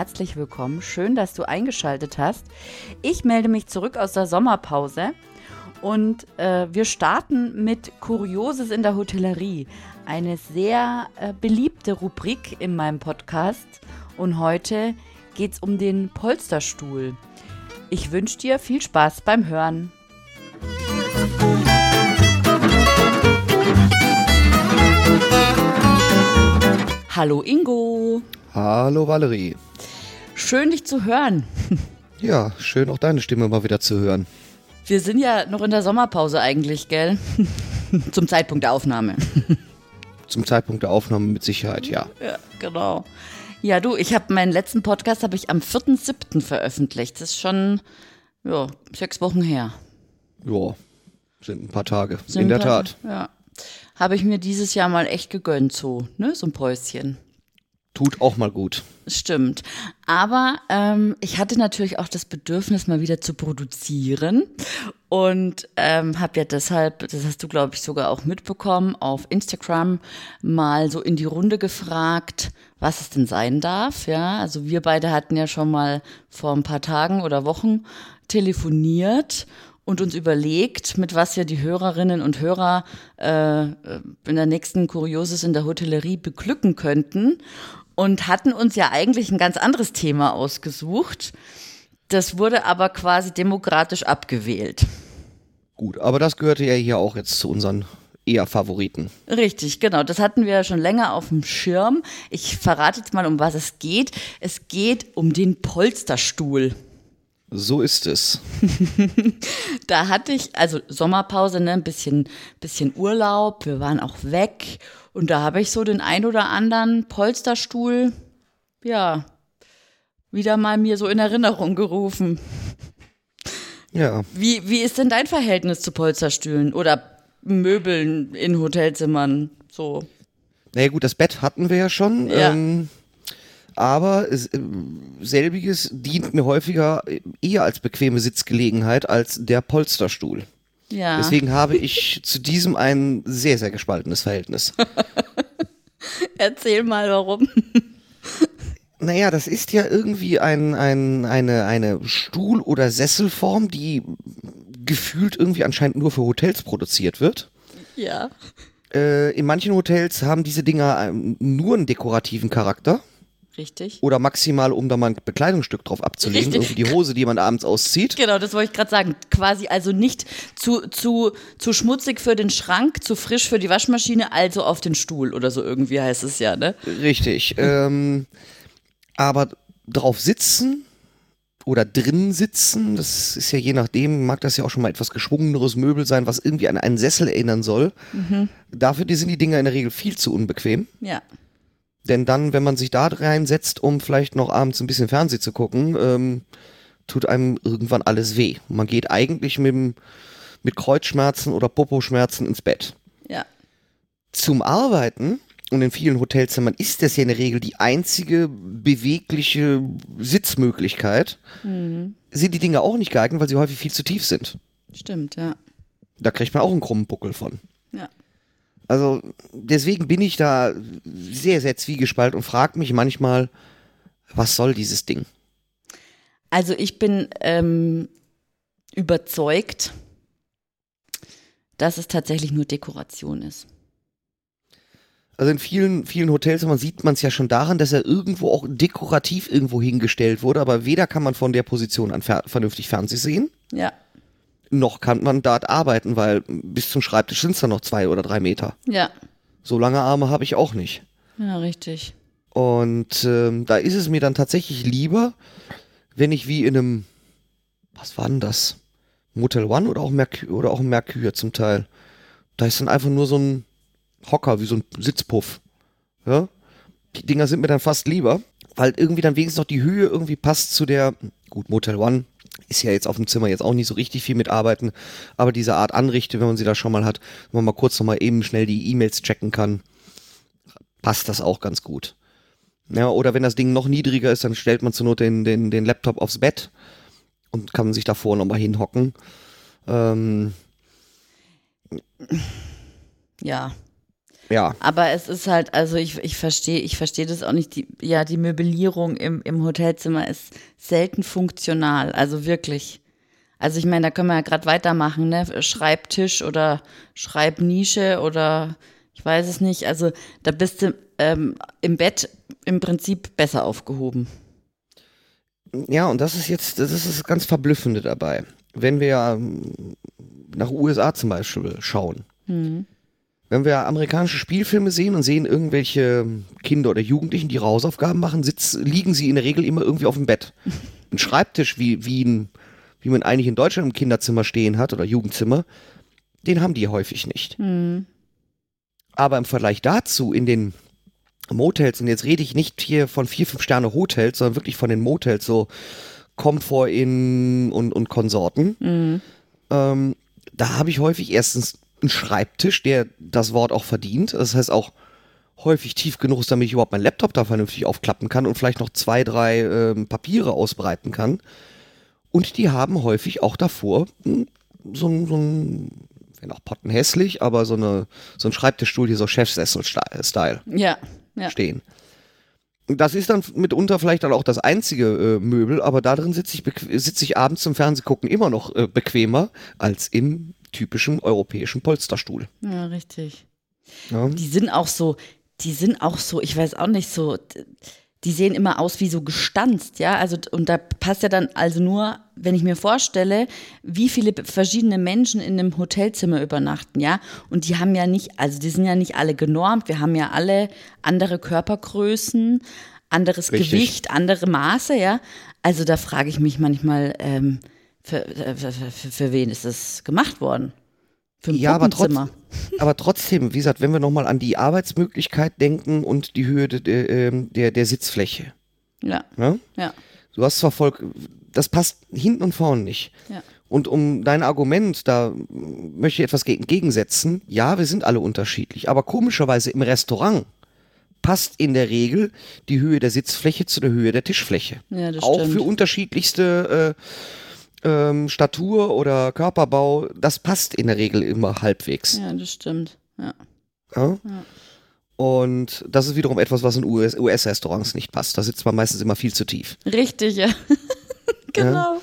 herzlich willkommen. Schön, dass du eingeschaltet hast. Ich melde mich zurück aus der Sommerpause und äh, wir starten mit Kurioses in der Hotellerie. Eine sehr äh, beliebte Rubrik in meinem Podcast. Und heute geht es um den Polsterstuhl. Ich wünsche dir viel Spaß beim Hören. Hallo Ingo. Hallo Valerie. Schön dich zu hören. Ja, schön auch deine Stimme mal wieder zu hören. Wir sind ja noch in der Sommerpause eigentlich, gell? Zum Zeitpunkt der Aufnahme. Zum Zeitpunkt der Aufnahme mit Sicherheit, ja. Ja, genau. Ja, du, ich habe meinen letzten Podcast habe ich am 4.7. veröffentlicht. Das ist schon ja, sechs Wochen her. Ja, sind ein paar Tage. Sind In der Tat. Ja. Habe ich mir dieses Jahr mal echt gegönnt, so, ne? So ein Päuschen. Tut auch mal gut. Stimmt. Aber ähm, ich hatte natürlich auch das Bedürfnis, mal wieder zu produzieren. Und ähm, habe ja deshalb, das hast du, glaube ich, sogar auch mitbekommen, auf Instagram mal so in die Runde gefragt, was es denn sein darf. Ja, also wir beide hatten ja schon mal vor ein paar Tagen oder Wochen telefoniert und uns überlegt, mit was wir die Hörerinnen und Hörer äh, in der nächsten Kurioses in der Hotellerie beglücken könnten und hatten uns ja eigentlich ein ganz anderes Thema ausgesucht. Das wurde aber quasi demokratisch abgewählt. Gut, aber das gehörte ja hier auch jetzt zu unseren eher Favoriten. Richtig, genau. Das hatten wir ja schon länger auf dem Schirm. Ich verrate jetzt mal, um was es geht. Es geht um den Polsterstuhl. So ist es. Da hatte ich, also Sommerpause, ne, ein bisschen, bisschen Urlaub, wir waren auch weg und da habe ich so den ein oder anderen Polsterstuhl, ja, wieder mal mir so in Erinnerung gerufen. Ja, Wie, wie ist denn dein Verhältnis zu Polsterstühlen oder Möbeln in Hotelzimmern? So. naja gut, das Bett hatten wir ja schon. Ja. Ähm, aber äh, selbiges dient mir häufiger äh, eher als bequeme Sitzgelegenheit als der Polsterstuhl. Ja. Deswegen habe ich zu diesem ein sehr, sehr gespaltenes Verhältnis. Erzähl mal warum. Naja, das ist ja irgendwie ein, ein, eine, eine Stuhl- oder Sesselform, die gefühlt irgendwie anscheinend nur für Hotels produziert wird. Ja. Äh, in manchen Hotels haben diese Dinger ähm, nur einen dekorativen Charakter Richtig. oder maximal, um da mal ein Bekleidungsstück drauf abzulegen, Richtig. irgendwie die Hose, die man abends auszieht. Genau, das wollte ich gerade sagen. Quasi also nicht zu, zu, zu schmutzig für den Schrank, zu frisch für die Waschmaschine, also auf den Stuhl oder so irgendwie heißt es ja, ne? Richtig. Ähm, aber drauf sitzen oder drinnen sitzen, das ist ja je nachdem, mag das ja auch schon mal etwas geschwungeneres Möbel sein, was irgendwie an einen Sessel erinnern soll. Dafür die sind die Dinger in der Regel viel zu unbequem. Ja. Denn dann, wenn man sich da reinsetzt, um vielleicht noch abends ein bisschen Fernsehen zu gucken, ähm, tut einem irgendwann alles weh. Man geht eigentlich mit, dem- mit Kreuzschmerzen oder Poposchmerzen ins Bett. Ja. Zum Arbeiten und in vielen Hotelzimmern ist das ja in der Regel die einzige bewegliche Sitzmöglichkeit. Sind die Dinge auch nicht geeignet, weil sie häufig viel zu tief sind. Stimmt, ja. Da kriegt man auch einen krummen Buckel von. Ja. Also deswegen bin ich da sehr, sehr zwiegespalten und frage mich manchmal, was soll dieses Ding? Also ich bin ähm, überzeugt, dass es tatsächlich nur Dekoration ist. Also in vielen, vielen Hotelzimmern sieht man es ja schon daran, dass er irgendwo auch dekorativ irgendwo hingestellt wurde, aber weder kann man von der Position an fer vernünftig Fernseh sehen, Ja. Noch kann man dort arbeiten, weil bis zum Schreibtisch sind es dann noch zwei oder drei Meter. Ja. So lange Arme habe ich auch nicht. Ja, richtig. Und ähm, da ist es mir dann tatsächlich lieber, wenn ich wie in einem, was war denn das? Motel One oder auch Mercure, oder auch ein Mercure zum Teil. Da ist dann einfach nur so ein Hocker, wie so ein Sitzpuff. Ja? Die Dinger sind mir dann fast lieber, weil irgendwie dann wenigstens noch die Höhe irgendwie passt zu der, gut, Motel One ist ja jetzt auf dem Zimmer jetzt auch nicht so richtig viel mitarbeiten, aber diese Art Anrichte, wenn man sie da schon mal hat, wenn man mal kurz noch mal eben schnell die E-Mails checken kann, passt das auch ganz gut. Ja, oder wenn das Ding noch niedriger ist, dann stellt man zur Not den, den, den Laptop aufs Bett und kann sich davor nochmal hinhocken. Ähm, Ja. Ja. Aber es ist halt, also ich, ich verstehe, ich verstehe das auch nicht. Die, ja, die Möblierung im, im Hotelzimmer ist selten funktional, also wirklich. Also ich meine, da können wir ja gerade weitermachen, ne? Schreibtisch oder Schreibnische oder ich weiß es nicht. Also da bist du ähm, im Bett im Prinzip besser aufgehoben. Ja, und das ist jetzt, das ist das ganz Verblüffende dabei. Wenn wir ähm, nach USA zum Beispiel schauen. Mhm. Wenn wir amerikanische Spielfilme sehen und sehen irgendwelche Kinder oder Jugendlichen, die Hausaufgaben machen, sitz, liegen sie in der Regel immer irgendwie auf dem Bett. Ein Schreibtisch, wie, wie, ein, wie man eigentlich in Deutschland im Kinderzimmer stehen hat oder Jugendzimmer, den haben die häufig nicht. Mhm. Aber im Vergleich dazu in den Motels, und jetzt rede ich nicht hier von vier, fünf Sterne Hotels, sondern wirklich von den Motels, so Comfort Inn und, und Konsorten, Mhm. ähm, da habe ich häufig erstens einen Schreibtisch, der das Wort auch verdient. Das heißt auch häufig tief genug ist, damit ich überhaupt meinen Laptop da vernünftig aufklappen kann und vielleicht noch zwei, drei ähm, Papiere ausbreiten kann. Und die haben häufig auch davor so ein, so ein wenn auch pottenhässlich, aber so, eine, so ein Schreibtischstuhl hier so Chefsessel-Style Ja, ja. stehen. Das ist dann mitunter vielleicht dann auch das einzige äh, Möbel, aber da drin sitze ich, sitze ich abends zum Fernsehgucken immer noch äh, bequemer als im typischen europäischen Polsterstuhl. Ja, richtig. Ja. Die sind auch so, die sind auch so, ich weiß auch nicht so, die sehen immer aus wie so gestanzt, ja. Also, und da passt ja dann also nur, wenn ich mir vorstelle, wie viele verschiedene Menschen in einem Hotelzimmer übernachten, ja. Und die haben ja nicht, also die sind ja nicht alle genormt, wir haben ja alle andere Körpergrößen, anderes Richtig. Gewicht, andere Maße, ja. Also da frage ich mich manchmal, ähm, für, äh, für, für, für wen ist das gemacht worden? Für ein Ja, aber, trotz, aber trotzdem, wie gesagt, wenn wir nochmal an die Arbeitsmöglichkeit denken und die Höhe de, de, ähm, der, der Sitzfläche. Ja, Ne? ja, Du hast zwar voll, das passt hinten und vorne nicht. ja. Und um dein Argument, da möchte ich etwas gegen, gegensetzen. Ja, wir sind alle unterschiedlich, aber komischerweise im Restaurant passt in der Regel die Höhe der Sitzfläche zu der Höhe der Tischfläche. Ja, das Auch stimmt. für unterschiedlichste äh, ähm, Statur oder Körperbau, das passt in der Regel immer halbwegs. Ja, das stimmt. Ja. Ja? Und das ist wiederum etwas, was in US US-Restaurants nicht passt. Da sitzt man meistens immer viel zu tief. Richtig, ja. genau.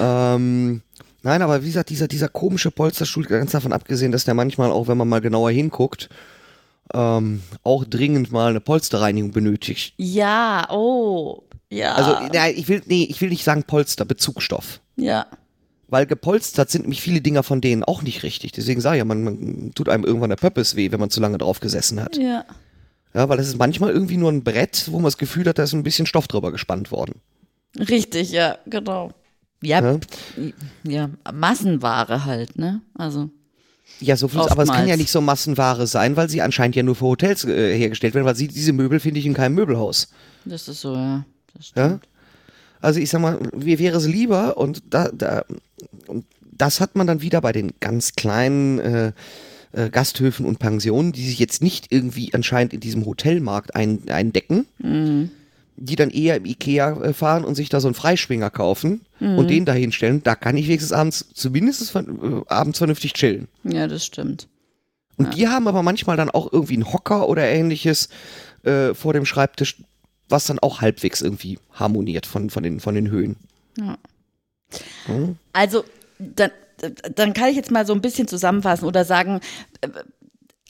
Ähm, nein, aber wie gesagt, dieser, dieser komische Polsterstuhl, ganz davon abgesehen, dass der manchmal auch, wenn man mal genauer hinguckt, ähm, auch dringend mal eine Polsterreinigung benötigt. Ja, oh. Ja. Also, ja, ich will, nee, ich will nicht sagen Polster, Bezugstoff. Ja. Weil gepolstert sind nämlich viele Dinger von denen auch nicht richtig. Deswegen sage ich ja, man, man tut einem irgendwann der Pöppes weh, wenn man zu lange drauf gesessen hat. Ja. Ja, weil das ist manchmal irgendwie nur ein Brett, wo man das Gefühl hat, da ist ein bisschen Stoff drüber gespannt worden. Richtig, ja, genau. Ja, Ja? ja, Massenware halt, ne? Also, Ja, so viel, aber es kann ja nicht so Massenware sein, weil sie anscheinend ja nur für Hotels äh, hergestellt werden, weil sie, diese Möbel finde ich in keinem Möbelhaus. das ist so, ja. Das Ja? Also ich sag mal, mir wäre es lieber und da, da und das hat man dann wieder bei den ganz kleinen äh, äh, Gasthöfen und Pensionen, die sich jetzt nicht irgendwie anscheinend in diesem Hotelmarkt ein, eindecken, die dann eher im Ikea äh, fahren und sich da so einen Freischwinger kaufen und den da hinstellen. Da kann ich wenigstens abends, zumindest äh, abends vernünftig chillen. Ja, das stimmt. Und die haben aber manchmal dann auch irgendwie einen Hocker oder ähnliches äh, vor dem Schreibtisch, was dann auch halbwegs irgendwie harmoniert von, von, den, von den Höhen. Also, dann, dann kann ich jetzt mal so ein bisschen zusammenfassen oder sagen, äh,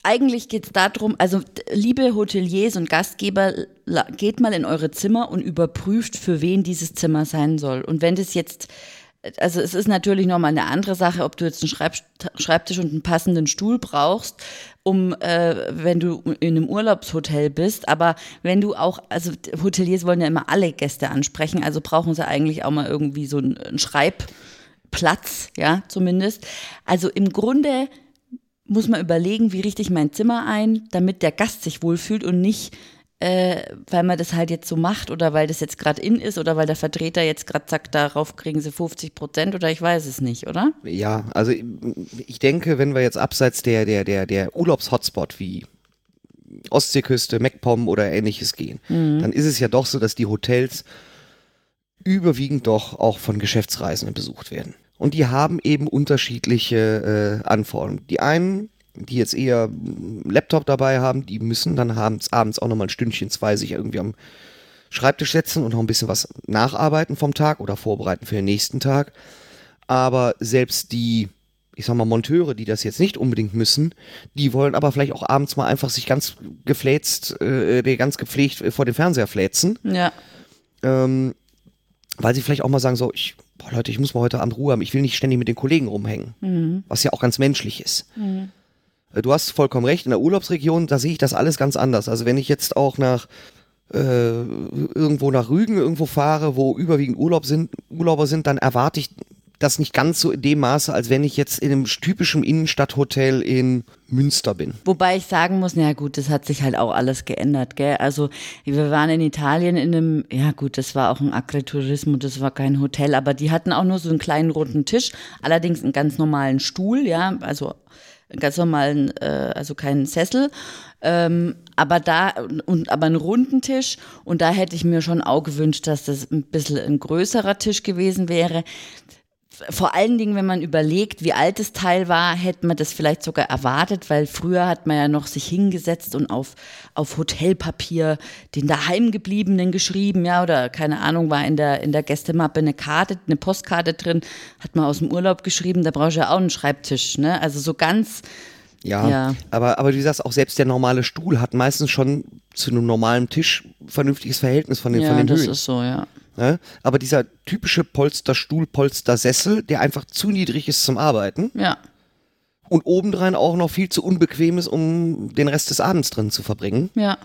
eigentlich geht es darum, also liebe Hoteliers und Gastgeber, geht mal in eure Zimmer und überprüft, für wen dieses Zimmer sein soll. Und wenn das jetzt, also es ist natürlich nochmal eine andere Sache, ob du jetzt einen Schreibtisch und einen passenden Stuhl brauchst, um, äh, wenn du in einem Urlaubshotel bist, aber wenn du auch, also Hoteliers wollen ja immer alle Gäste ansprechen, also brauchen sie eigentlich auch mal irgendwie so einen, einen Schreibplatz, ja, zumindest. Also im Grunde muss man überlegen, wie richte ich mein Zimmer ein, damit der Gast sich wohlfühlt und nicht, äh, weil man das halt jetzt so macht oder weil das jetzt gerade in ist oder weil der Vertreter jetzt gerade sagt, darauf kriegen sie 50 Prozent oder ich weiß es nicht, oder? Ja, also ich denke, wenn wir jetzt abseits der, der, der, der Urlaubs-Hotspot wie Ostseeküste, MacPom oder ähnliches gehen, dann ist es ja doch so, dass die Hotels überwiegend doch auch von Geschäftsreisenden besucht werden. Und die haben eben unterschiedliche äh, Anforderungen. Die einen die jetzt eher einen Laptop dabei haben, die müssen dann abends, abends auch nochmal ein Stündchen, zwei sich irgendwie am Schreibtisch setzen und noch ein bisschen was nacharbeiten vom Tag oder vorbereiten für den nächsten Tag. Aber selbst die, ich sag mal, Monteure, die das jetzt nicht unbedingt müssen, die wollen aber vielleicht auch abends mal einfach sich ganz gefläzt, äh, ganz gepflegt vor dem Fernseher fläzen. Ja. Ähm, weil sie vielleicht auch mal sagen, so, ich, boah Leute, ich muss mal heute Abend Ruhe haben, ich will nicht ständig mit den Kollegen rumhängen. Mhm. Was ja auch ganz menschlich ist. Äh, Du hast vollkommen recht, in der Urlaubsregion, da sehe ich das alles ganz anders. Also wenn ich jetzt auch nach äh, irgendwo nach Rügen irgendwo fahre, wo überwiegend Urlaub sind, Urlauber sind, dann erwarte ich das nicht ganz so in dem Maße, als wenn ich jetzt in einem typischen Innenstadthotel in Münster bin. Wobei ich sagen muss, na gut, das hat sich halt auch alles geändert, gell? Also wir waren in Italien in einem, ja gut, das war auch ein Agriturismo, das war kein Hotel, aber die hatten auch nur so einen kleinen runden Tisch, allerdings einen ganz normalen Stuhl, ja, also ganz normalen, äh, also keinen Sessel, ähm, aber da und aber einen runden Tisch. Und da hätte ich mir schon auch gewünscht, dass das ein bisschen ein größerer Tisch gewesen wäre vor allen Dingen, wenn man überlegt, wie alt das Teil war, hätte man das vielleicht sogar erwartet, weil früher hat man ja noch sich hingesetzt und auf, auf Hotelpapier den daheimgebliebenen geschrieben, ja, oder keine Ahnung, war in der, in der Gästemappe eine Karte, eine Postkarte drin, hat man aus dem Urlaub geschrieben, da brauchst du ja auch einen Schreibtisch, ne? Also so ganz, Ja, Ja. Aber, aber wie gesagt, auch selbst der normale Stuhl hat meistens schon zu einem normalen Tisch vernünftiges Verhältnis von den, ja, von den das Höhen. ist so, ja. Ne? Aber dieser typische Polsterstuhl, Polstersessel, der einfach zu niedrig ist zum Arbeiten Ja, und obendrein auch noch viel zu unbequem ist, um den Rest des Abends drin zu verbringen. ja,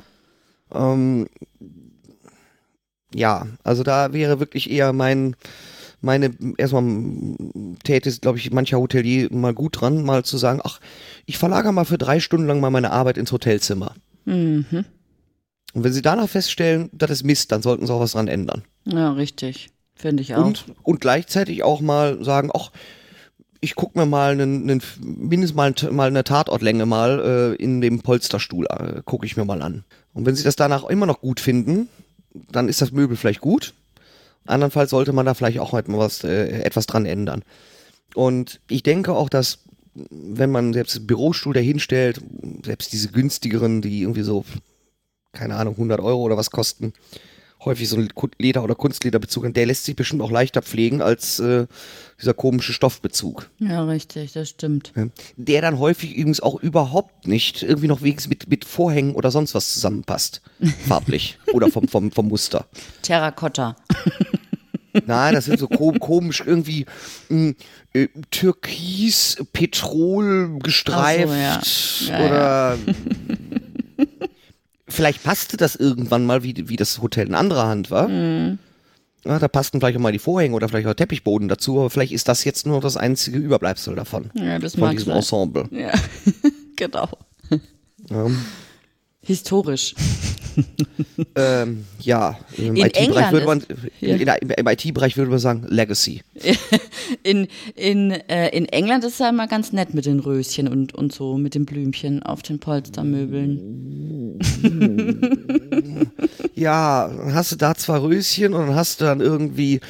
Ähm, ja, also da wäre wirklich eher mein, meine, erstmal täte es, glaube ich, mancher Hotelier mal gut dran, mal zu sagen, ach, ich verlagere mal für drei Stunden lang mal meine Arbeit ins Hotelzimmer. mhm. Und wenn sie danach feststellen, das ist Mist, dann sollten sie auch was dran ändern. ja, richtig. Finde ich auch. Und, und gleichzeitig auch mal sagen, ach, ich gucke mir mal einen, einen mindestens mal, mal eine Tatortlänge mal äh, in dem Polsterstuhl, äh, gucke ich mir mal an. Und wenn sie das danach immer noch gut finden, dann ist das Möbel vielleicht gut. Andernfalls sollte man da vielleicht auch halt mal was, äh, etwas dran ändern. Und ich denke auch, dass wenn man selbst einen Bürostuhl dahinstellt, selbst diese günstigeren, die irgendwie so, keine Ahnung, 100 Euro oder was kosten, häufig so ein Leder- oder Kunstlederbezug, und der lässt sich bestimmt auch leichter pflegen als äh, dieser komische Stoffbezug. Ja, richtig, das stimmt. Ja. Der dann häufig übrigens auch überhaupt nicht irgendwie noch wenigstens mit, mit Vorhängen oder sonst was zusammenpasst. Farblich. oder vom, vom, vom Muster. Terrakotta. Nein, das sind so kom komisch irgendwie mh, äh, Türkis, Petrol gestreift so, ja. Ja, oder vielleicht passte das irgendwann mal, wie, wie das Hotel in anderer Hand war. Mhm. Ja, da passten vielleicht auch mal die Vorhänge oder vielleicht auch Teppichboden dazu, aber vielleicht ist das jetzt nur das einzige Überbleibsel davon. Ja, das von diesem sein. Ensemble. Ja, genau. Ja. Historisch. Ähm, ja, im In IT-Bereich England würde man, ist- in, in, im, im IT-Bereich würde man sagen Legacy. In, in, äh, in England ist es ja immer ganz nett mit den Röschen und, und so, mit den Blümchen auf den Polstermöbeln. Ja, dann hast du da zwei Röschen und dann hast du dann irgendwie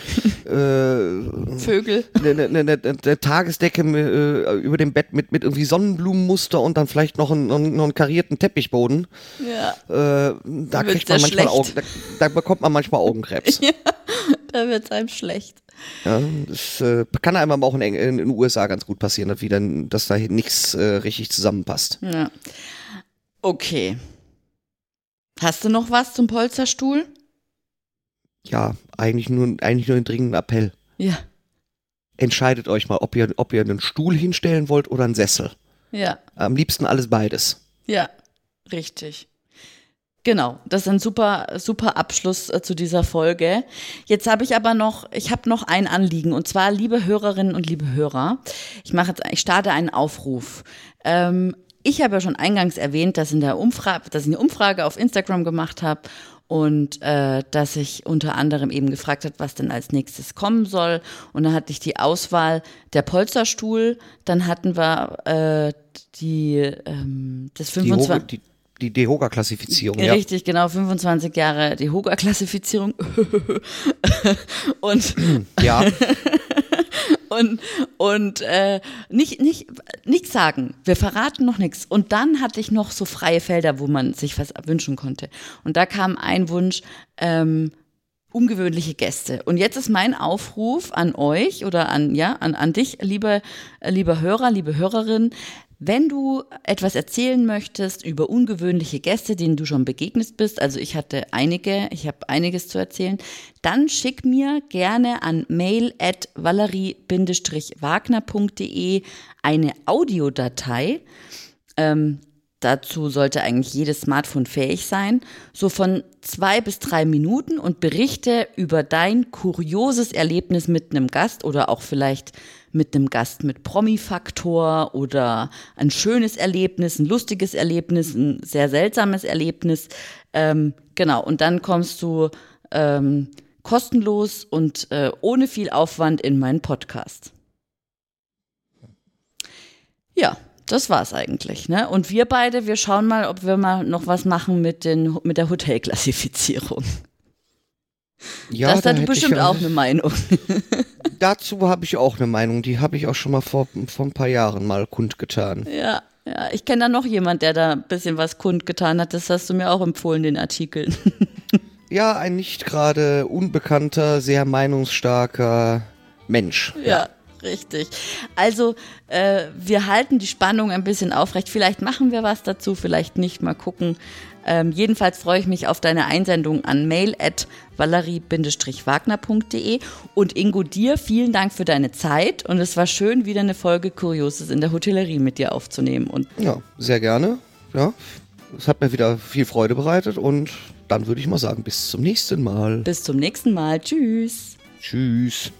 äh, Vögel. eine, eine, eine, eine Tagesdecke äh, über dem Bett mit, mit irgendwie Sonnenblumenmuster und dann vielleicht noch einen, noch einen, karierten Teppichboden. Ja, Äh, da kriegt man ja manchmal. Augen, da, da bekommt man manchmal Augenkrebs. da wird es einem schlecht. Ja, das äh, kann einem aber auch in, in den USA ganz gut passieren, dass, wieder, dass da nichts äh, richtig zusammenpasst. Ja. Okay. Hast du noch was zum Polsterstuhl? Ja, eigentlich nur, eigentlich nur einen dringenden Appell. Ja, Entscheidet euch mal, ob ihr, ob ihr einen Stuhl hinstellen wollt oder einen Sessel. ja, Am liebsten alles beides. ja, richtig. Genau, das ist ein super, super Abschluss äh, zu dieser Folge. Jetzt habe ich aber noch, ich habe noch ein Anliegen und zwar, liebe Hörerinnen und liebe Hörer, ich mache jetzt, ich starte einen Aufruf. Ähm, ich habe ja schon eingangs erwähnt, dass in der Umfrage, dass ich eine Umfrage auf Instagram gemacht habe und äh, dass ich unter anderem eben gefragt habe, was denn als nächstes kommen soll. Und dann hatte ich die Auswahl der Polsterstuhl, dann hatten wir äh, die ähm, das Die, Hoga, 25 die, die Dehoga-Klassifizierung, ja. Richtig, genau, 25 Jahre die Hoga-Klassifizierung. und Ja, und und äh, nicht nicht nichts sagen. Wir verraten noch nichts. Und dann hatte ich noch so freie Felder, wo man sich was wünschen konnte. Und da kam ein Wunsch. Ähm, ungewöhnliche Gäste. Und jetzt ist mein Aufruf an euch oder an, ja, an, an dich, lieber, lieber Hörer, liebe Hörerin, wenn du etwas erzählen möchtest über ungewöhnliche Gäste, denen du schon begegnet bist, also ich hatte einige, ich habe einiges zu erzählen, dann schick mir gerne an mail at valerie-wagner.de eine Audiodatei. Ähm, dazu sollte eigentlich jedes Smartphone fähig sein, so von zwei bis drei Minuten und berichte über dein kurioses Erlebnis mit einem Gast oder auch vielleicht mit einem Gast mit Promi-Faktor oder ein schönes Erlebnis, ein lustiges Erlebnis, ein sehr seltsames Erlebnis. Ähm, genau, und dann kommst du ähm, kostenlos und äh, ohne viel Aufwand in meinen Podcast. Ja, das war's eigentlich. Ne? Und wir beide, wir schauen mal, ob wir mal noch was machen mit, den, mit der Hotelklassifizierung. Ja, das da hat bestimmt auch eine Meinung. dazu habe ich auch eine Meinung. Die habe ich auch schon mal vor, vor ein paar Jahren mal kundgetan. Ja, ja. Ich kenne da noch jemand, der da ein bisschen was kundgetan hat. Das hast du mir auch empfohlen, den Artikel. ja, ein nicht gerade unbekannter, sehr meinungsstarker Mensch. ja. ja. Richtig. Also äh, wir halten die Spannung ein bisschen aufrecht. Vielleicht machen wir was dazu, vielleicht nicht. Mal gucken. Ähm, jedenfalls freue ich mich auf deine Einsendung an mail at valerie-wagner.de. Und Ingo, dir vielen Dank für deine Zeit. Und es war schön, wieder eine Folge Kurioses in der Hotellerie mit dir aufzunehmen. Und ja, sehr gerne. Ja, es hat mir wieder viel Freude bereitet. Und dann würde ich mal sagen, bis zum nächsten Mal. Bis zum nächsten Mal. Tschüss. Tschüss.